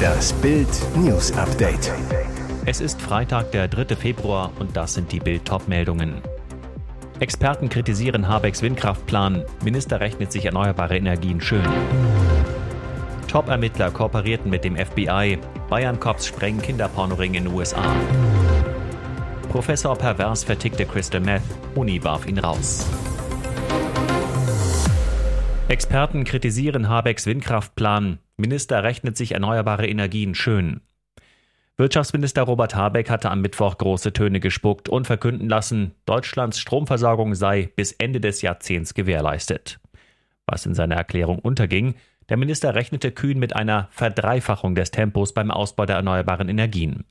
Das Bild News Update. Es ist Freitag, der 3. Februar und das sind die Bild meldungen Experten kritisieren Habecks Windkraftplan. Minister rechnet sich erneuerbare Energien schön. Top-Ermittler kooperierten mit dem FBI. Bayern-Cops sprengen Kinderpornoring in USA. Professor Pervers vertickte Crystal Meth. Uni warf ihn raus. Experten kritisieren Habecks Windkraftplan. Minister rechnet sich erneuerbare Energien schön. Wirtschaftsminister Robert Habeck hatte am Mittwoch große Töne gespuckt und verkünden lassen, Deutschlands Stromversorgung sei bis Ende des Jahrzehnts gewährleistet. Was in seiner Erklärung unterging, der Minister rechnete kühn mit einer Verdreifachung des Tempos beim Ausbau der erneuerbaren Energien.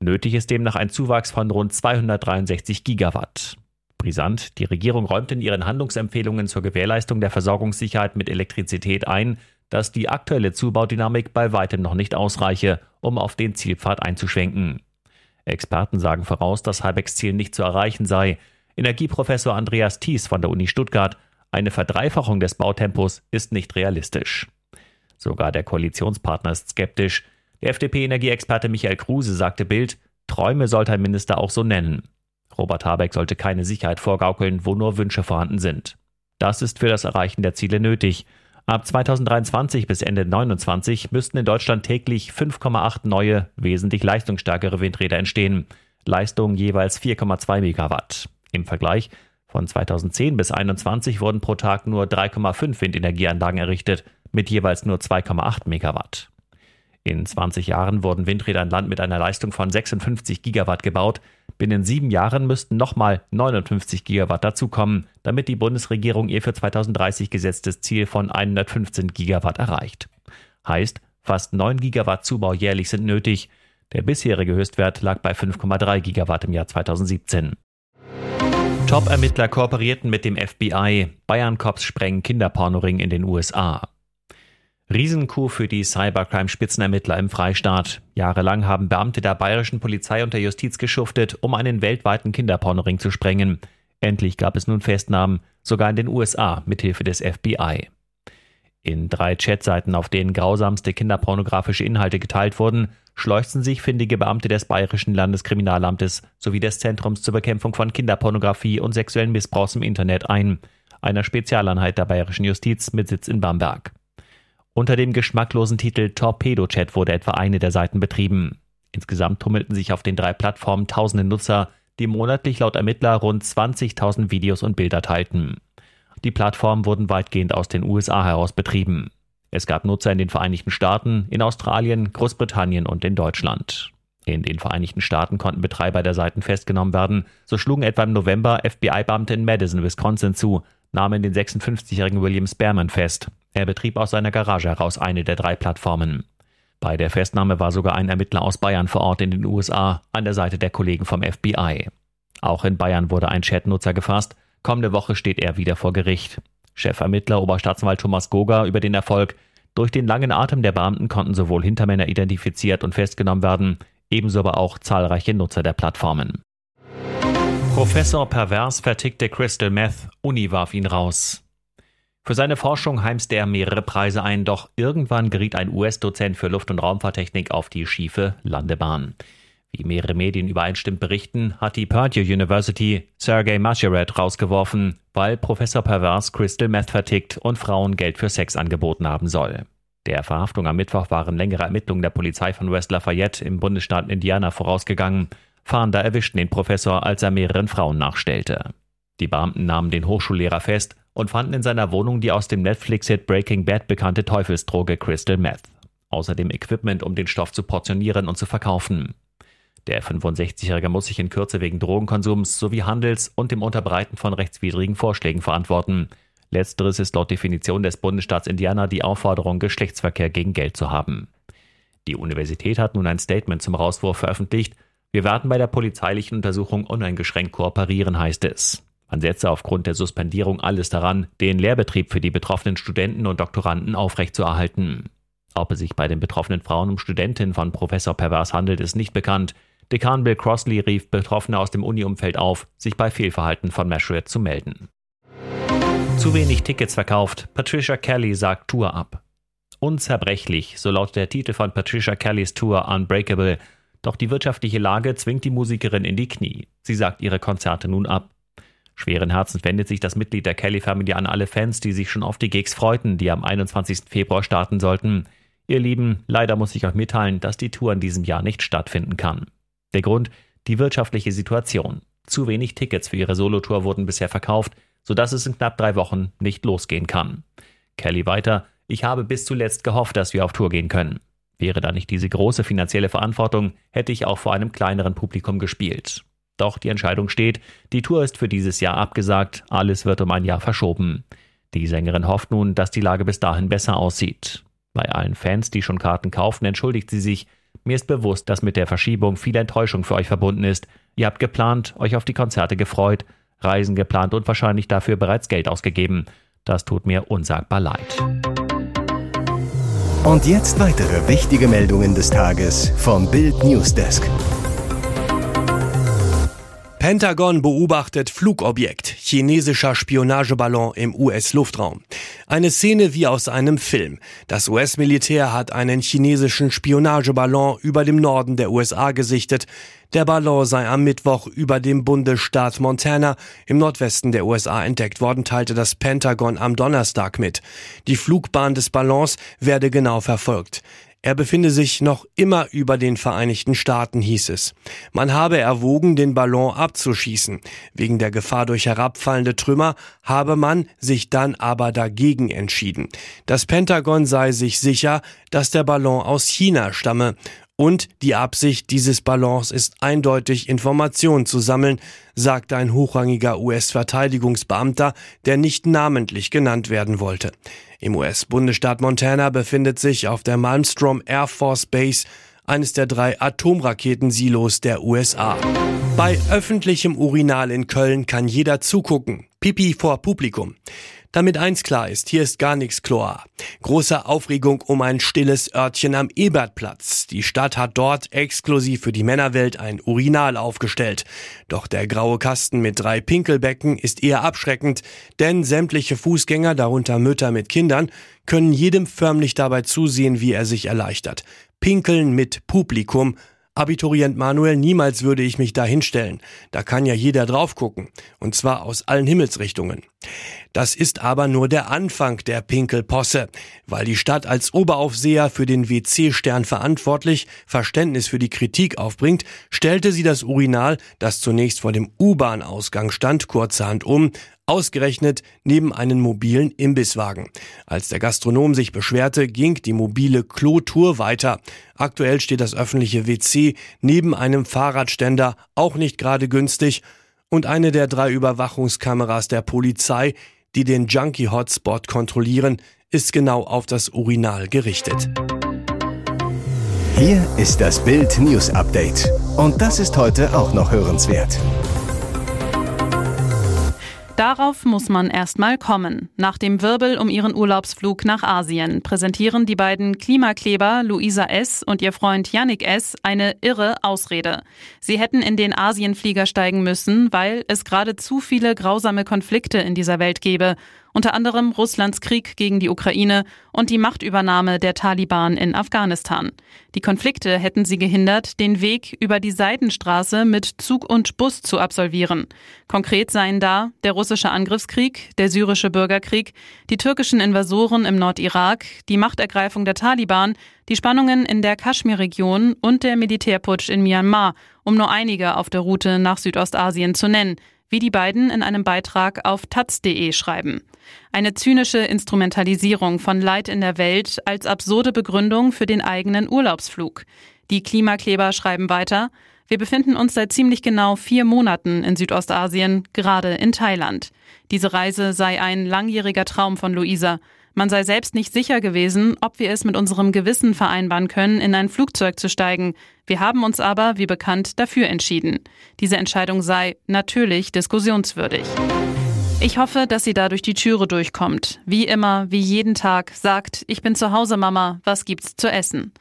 Nötig ist demnach ein Zuwachs von rund 263 Gigawatt. Brisant, die Regierung räumt in ihren Handlungsempfehlungen zur Gewährleistung der Versorgungssicherheit mit Elektrizität ein, dass die aktuelle Zubaudynamik bei weitem noch nicht ausreiche, um auf den Zielpfad einzuschwenken. Experten sagen voraus, dass Habecks Ziel nicht zu erreichen sei. Energieprofessor Andreas Thies von der Uni Stuttgart, eine Verdreifachung des Bautempos ist nicht realistisch. Sogar der Koalitionspartner ist skeptisch. Der FDP-Energieexperte Michael Kruse sagte Bild, Träume sollte ein Minister auch so nennen. Robert Habeck sollte keine Sicherheit vorgaukeln, wo nur Wünsche vorhanden sind. Das ist für das Erreichen der Ziele nötig. Ab 2023 bis Ende 2029 müssten in Deutschland täglich 5,8 neue, wesentlich leistungsstärkere Windräder entstehen. Leistung jeweils 4,2 Megawatt. Im Vergleich von 2010 bis 2021 wurden pro Tag nur 3,5 Windenergieanlagen errichtet, mit jeweils nur 2,8 Megawatt. In 20 Jahren wurden Windräder an Land mit einer Leistung von 56 Gigawatt gebaut. Binnen sieben Jahren müssten nochmal 59 Gigawatt dazukommen, damit die Bundesregierung ihr für 2030 gesetztes Ziel von 115 Gigawatt erreicht. Heißt, fast 9 Gigawatt Zubau jährlich sind nötig. Der bisherige Höchstwert lag bei 5,3 Gigawatt im Jahr 2017. Top-Ermittler kooperierten mit dem FBI. Bayern-Cops sprengen Kinderpornoring in den USA. Riesenkuh für die Cybercrime-Spitzenermittler im Freistaat. Jahrelang haben Beamte der bayerischen Polizei und der Justiz geschuftet, um einen weltweiten Kinderpornoring zu sprengen. Endlich gab es nun Festnahmen, sogar in den USA, mithilfe des FBI. In drei Chatseiten, auf denen grausamste kinderpornografische Inhalte geteilt wurden, schleuchten sich findige Beamte des Bayerischen Landeskriminalamtes sowie des Zentrums zur Bekämpfung von Kinderpornografie und sexuellen Missbrauchs im Internet ein, einer Spezialeinheit der bayerischen Justiz mit Sitz in Bamberg. Unter dem geschmacklosen Titel Torpedo Chat wurde etwa eine der Seiten betrieben. Insgesamt tummelten sich auf den drei Plattformen tausende Nutzer, die monatlich laut Ermittler rund 20.000 Videos und Bilder teilten. Die Plattformen wurden weitgehend aus den USA heraus betrieben. Es gab Nutzer in den Vereinigten Staaten, in Australien, Großbritannien und in Deutschland. In den Vereinigten Staaten konnten Betreiber der Seiten festgenommen werden. So schlugen etwa im November FBI-Beamte in Madison, Wisconsin zu, nahmen den 56-jährigen William Spearman fest. Er betrieb aus seiner Garage heraus eine der drei Plattformen. Bei der Festnahme war sogar ein Ermittler aus Bayern vor Ort in den USA an der Seite der Kollegen vom FBI. Auch in Bayern wurde ein Chatnutzer gefasst. Kommende Woche steht er wieder vor Gericht. Chefermittler Oberstaatsanwalt Thomas Goga über den Erfolg. Durch den langen Atem der Beamten konnten sowohl Hintermänner identifiziert und festgenommen werden, ebenso aber auch zahlreiche Nutzer der Plattformen. Professor Pervers vertickte Crystal Meth, Uni warf ihn raus. Für seine Forschung heimste er mehrere Preise ein, doch irgendwann geriet ein US-Dozent für Luft- und Raumfahrttechnik auf die schiefe Landebahn. Wie mehrere Medien übereinstimmend berichten, hat die Purdue University Sergei Masherat rausgeworfen, weil Professor Pervers Crystal Meth vertickt und Frauen Geld für Sex angeboten haben soll. Der Verhaftung am Mittwoch waren längere Ermittlungen der Polizei von West Lafayette im Bundesstaat Indiana vorausgegangen. Fahnder erwischten den Professor, als er mehreren Frauen nachstellte. Die Beamten nahmen den Hochschullehrer fest und fanden in seiner Wohnung die aus dem Netflix-Hit Breaking Bad bekannte Teufelsdroge Crystal Meth. Außerdem Equipment, um den Stoff zu portionieren und zu verkaufen. Der 65-Jährige muss sich in Kürze wegen Drogenkonsums sowie Handels und dem Unterbreiten von rechtswidrigen Vorschlägen verantworten. Letzteres ist laut Definition des Bundesstaats Indiana die Aufforderung, Geschlechtsverkehr gegen Geld zu haben. Die Universität hat nun ein Statement zum Rauswurf veröffentlicht. Wir werden bei der polizeilichen Untersuchung uneingeschränkt kooperieren, heißt es. Man setze aufgrund der Suspendierung alles daran, den Lehrbetrieb für die betroffenen Studenten und Doktoranden aufrechtzuerhalten. Ob es sich bei den betroffenen Frauen um Studentinnen von Professor Pervers handelt, ist nicht bekannt. Dekan Bill Crossley rief Betroffene aus dem Uni-Umfeld auf, sich bei Fehlverhalten von Mashred zu melden. Zu wenig Tickets verkauft. Patricia Kelly sagt Tour ab. Unzerbrechlich, so lautet der Titel von Patricia Kellys Tour Unbreakable. Doch die wirtschaftliche Lage zwingt die Musikerin in die Knie. Sie sagt ihre Konzerte nun ab. Schweren Herzens wendet sich das Mitglied der Kelly-Familie an alle Fans, die sich schon auf die Gigs freuten, die am 21. Februar starten sollten. Ihr Lieben, leider muss ich euch mitteilen, dass die Tour in diesem Jahr nicht stattfinden kann. Der Grund? Die wirtschaftliche Situation. Zu wenig Tickets für ihre Solotour wurden bisher verkauft, sodass es in knapp drei Wochen nicht losgehen kann. Kelly weiter, ich habe bis zuletzt gehofft, dass wir auf Tour gehen können. Wäre da nicht diese große finanzielle Verantwortung, hätte ich auch vor einem kleineren Publikum gespielt. Doch die Entscheidung steht, die Tour ist für dieses Jahr abgesagt, alles wird um ein Jahr verschoben. Die Sängerin hofft nun, dass die Lage bis dahin besser aussieht. Bei allen Fans, die schon Karten kaufen, entschuldigt sie sich. Mir ist bewusst, dass mit der Verschiebung viel Enttäuschung für euch verbunden ist. Ihr habt geplant, euch auf die Konzerte gefreut, Reisen geplant und wahrscheinlich dafür bereits Geld ausgegeben. Das tut mir unsagbar leid. Und jetzt weitere wichtige Meldungen des Tages vom Bild Newsdesk. Pentagon beobachtet Flugobjekt, chinesischer Spionageballon im US-Luftraum. Eine Szene wie aus einem Film. Das US-Militär hat einen chinesischen Spionageballon über dem Norden der USA gesichtet. Der Ballon sei am Mittwoch über dem Bundesstaat Montana im Nordwesten der USA entdeckt worden, teilte das Pentagon am Donnerstag mit. Die Flugbahn des Ballons werde genau verfolgt. Er befinde sich noch immer über den Vereinigten Staaten, hieß es. Man habe erwogen, den Ballon abzuschießen. Wegen der Gefahr durch herabfallende Trümmer habe man sich dann aber dagegen entschieden. Das Pentagon sei sich sicher, dass der Ballon aus China stamme und die Absicht dieses Ballons ist eindeutig, Informationen zu sammeln, sagte ein hochrangiger US-Verteidigungsbeamter, der nicht namentlich genannt werden wollte. Im US-Bundesstaat Montana befindet sich auf der Malmstrom Air Force Base eines der drei Atomraketensilos der USA. Bei öffentlichem Urinal in Köln kann jeder zugucken. Pipi vor Publikum. Damit eins klar ist, hier ist gar nichts Chlor. Große Aufregung um ein stilles Örtchen am Ebertplatz. Die Stadt hat dort exklusiv für die Männerwelt ein Urinal aufgestellt. Doch der graue Kasten mit drei Pinkelbecken ist eher abschreckend, denn sämtliche Fußgänger, darunter Mütter mit Kindern, können jedem förmlich dabei zusehen, wie er sich erleichtert. Pinkeln mit Publikum Abiturient Manuel, niemals würde ich mich da hinstellen. Da kann ja jeder drauf gucken. Und zwar aus allen Himmelsrichtungen. Das ist aber nur der Anfang der Pinkelposse. Weil die Stadt als Oberaufseher für den WC-Stern verantwortlich Verständnis für die Kritik aufbringt, stellte sie das Urinal, das zunächst vor dem U-Bahn-Ausgang stand, kurzerhand um Ausgerechnet neben einen mobilen Imbisswagen. Als der Gastronom sich beschwerte, ging die mobile Klotour weiter. Aktuell steht das öffentliche WC neben einem Fahrradständer, auch nicht gerade günstig, und eine der drei Überwachungskameras der Polizei, die den Junkie-Hotspot kontrollieren, ist genau auf das Urinal gerichtet. Hier ist das Bild News Update. Und das ist heute auch noch hörenswert. Darauf muss man erstmal kommen. Nach dem Wirbel um ihren Urlaubsflug nach Asien präsentieren die beiden Klimakleber Luisa S. und ihr Freund Yannick S. eine irre Ausrede. Sie hätten in den Asienflieger steigen müssen, weil es gerade zu viele grausame Konflikte in dieser Welt gebe unter anderem Russlands Krieg gegen die Ukraine und die Machtübernahme der Taliban in Afghanistan. Die Konflikte hätten sie gehindert, den Weg über die Seidenstraße mit Zug und Bus zu absolvieren. Konkret seien da der russische Angriffskrieg, der syrische Bürgerkrieg, die türkischen Invasoren im Nordirak, die Machtergreifung der Taliban, die Spannungen in der Kaschmir-Region und der Militärputsch in Myanmar, um nur einige auf der Route nach Südostasien zu nennen wie die beiden in einem Beitrag auf taz.de schreiben. Eine zynische Instrumentalisierung von Leid in der Welt als absurde Begründung für den eigenen Urlaubsflug. Die Klimakleber schreiben weiter, wir befinden uns seit ziemlich genau vier Monaten in Südostasien, gerade in Thailand. Diese Reise sei ein langjähriger Traum von Luisa. Man sei selbst nicht sicher gewesen, ob wir es mit unserem Gewissen vereinbaren können, in ein Flugzeug zu steigen. Wir haben uns aber, wie bekannt, dafür entschieden. Diese Entscheidung sei natürlich diskussionswürdig. Ich hoffe, dass sie da durch die Türe durchkommt. Wie immer, wie jeden Tag, sagt, ich bin zu Hause, Mama, was gibt's zu essen?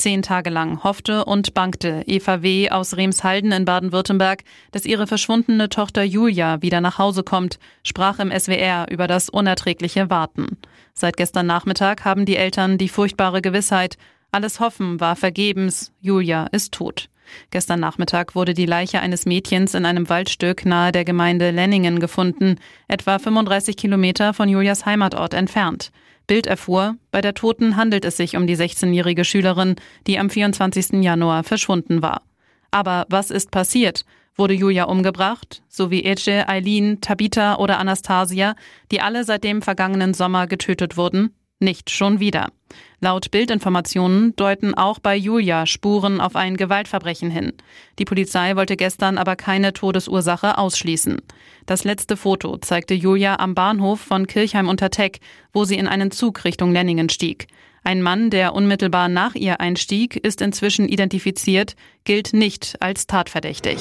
Zehn Tage lang hoffte und bangte Eva W. aus Remshalden in Baden-Württemberg, dass ihre verschwundene Tochter Julia wieder nach Hause kommt, sprach im SWR über das unerträgliche Warten. Seit gestern Nachmittag haben die Eltern die furchtbare Gewissheit, alles Hoffen war vergebens, Julia ist tot. Gestern Nachmittag wurde die Leiche eines Mädchens in einem Waldstück nahe der Gemeinde Lenningen gefunden, etwa 35 Kilometer von Julias Heimatort entfernt. Bild erfuhr, bei der Toten handelt es sich um die 16-jährige Schülerin, die am 24. Januar verschwunden war. Aber was ist passiert? Wurde Julia umgebracht, so wie Ece, Eileen, Tabitha oder Anastasia, die alle seit dem vergangenen Sommer getötet wurden? Nicht schon wieder. Laut Bildinformationen deuten auch bei Julia Spuren auf ein Gewaltverbrechen hin. Die Polizei wollte gestern aber keine Todesursache ausschließen. Das letzte Foto zeigte Julia am Bahnhof von Kirchheim unter Teck, wo sie in einen Zug Richtung Lenningen stieg. Ein Mann, der unmittelbar nach ihr einstieg, ist inzwischen identifiziert, gilt nicht als tatverdächtig.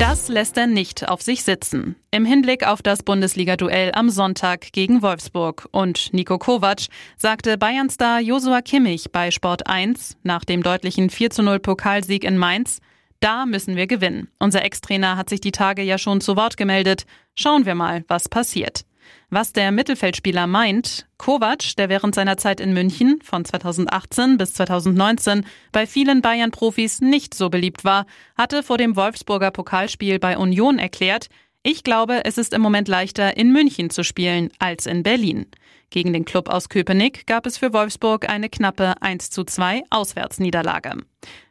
Das lässt er nicht auf sich sitzen. Im Hinblick auf das Bundesliga-Duell am Sonntag gegen Wolfsburg. Und Nico Kovac sagte Bayern-Star Josua Kimmich bei Sport 1 nach dem deutlichen 4 0 Pokalsieg in Mainz, da müssen wir gewinnen. Unser Ex-Trainer hat sich die Tage ja schon zu Wort gemeldet. Schauen wir mal, was passiert. Was der Mittelfeldspieler meint, Kovac, der während seiner Zeit in München von 2018 bis 2019 bei vielen Bayern-Profis nicht so beliebt war, hatte vor dem Wolfsburger Pokalspiel bei Union erklärt, ich glaube, es ist im Moment leichter, in München zu spielen als in Berlin. Gegen den Club aus Köpenick gab es für Wolfsburg eine knappe 1 zu 2 Auswärtsniederlage.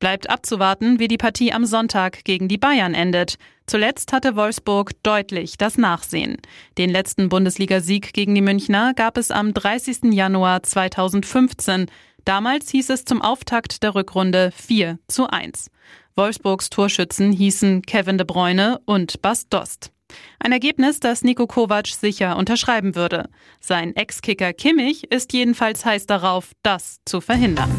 Bleibt abzuwarten, wie die Partie am Sonntag gegen die Bayern endet. Zuletzt hatte Wolfsburg deutlich das Nachsehen. Den letzten Bundesligasieg gegen die Münchner gab es am 30. Januar 2015. Damals hieß es zum Auftakt der Rückrunde 4 zu 1. Wolfsburgs Torschützen hießen Kevin de Bruyne und Bas Dost. Ein Ergebnis, das Nico Kovac sicher unterschreiben würde. Sein Ex-Kicker Kimmich ist jedenfalls heiß darauf, das zu verhindern.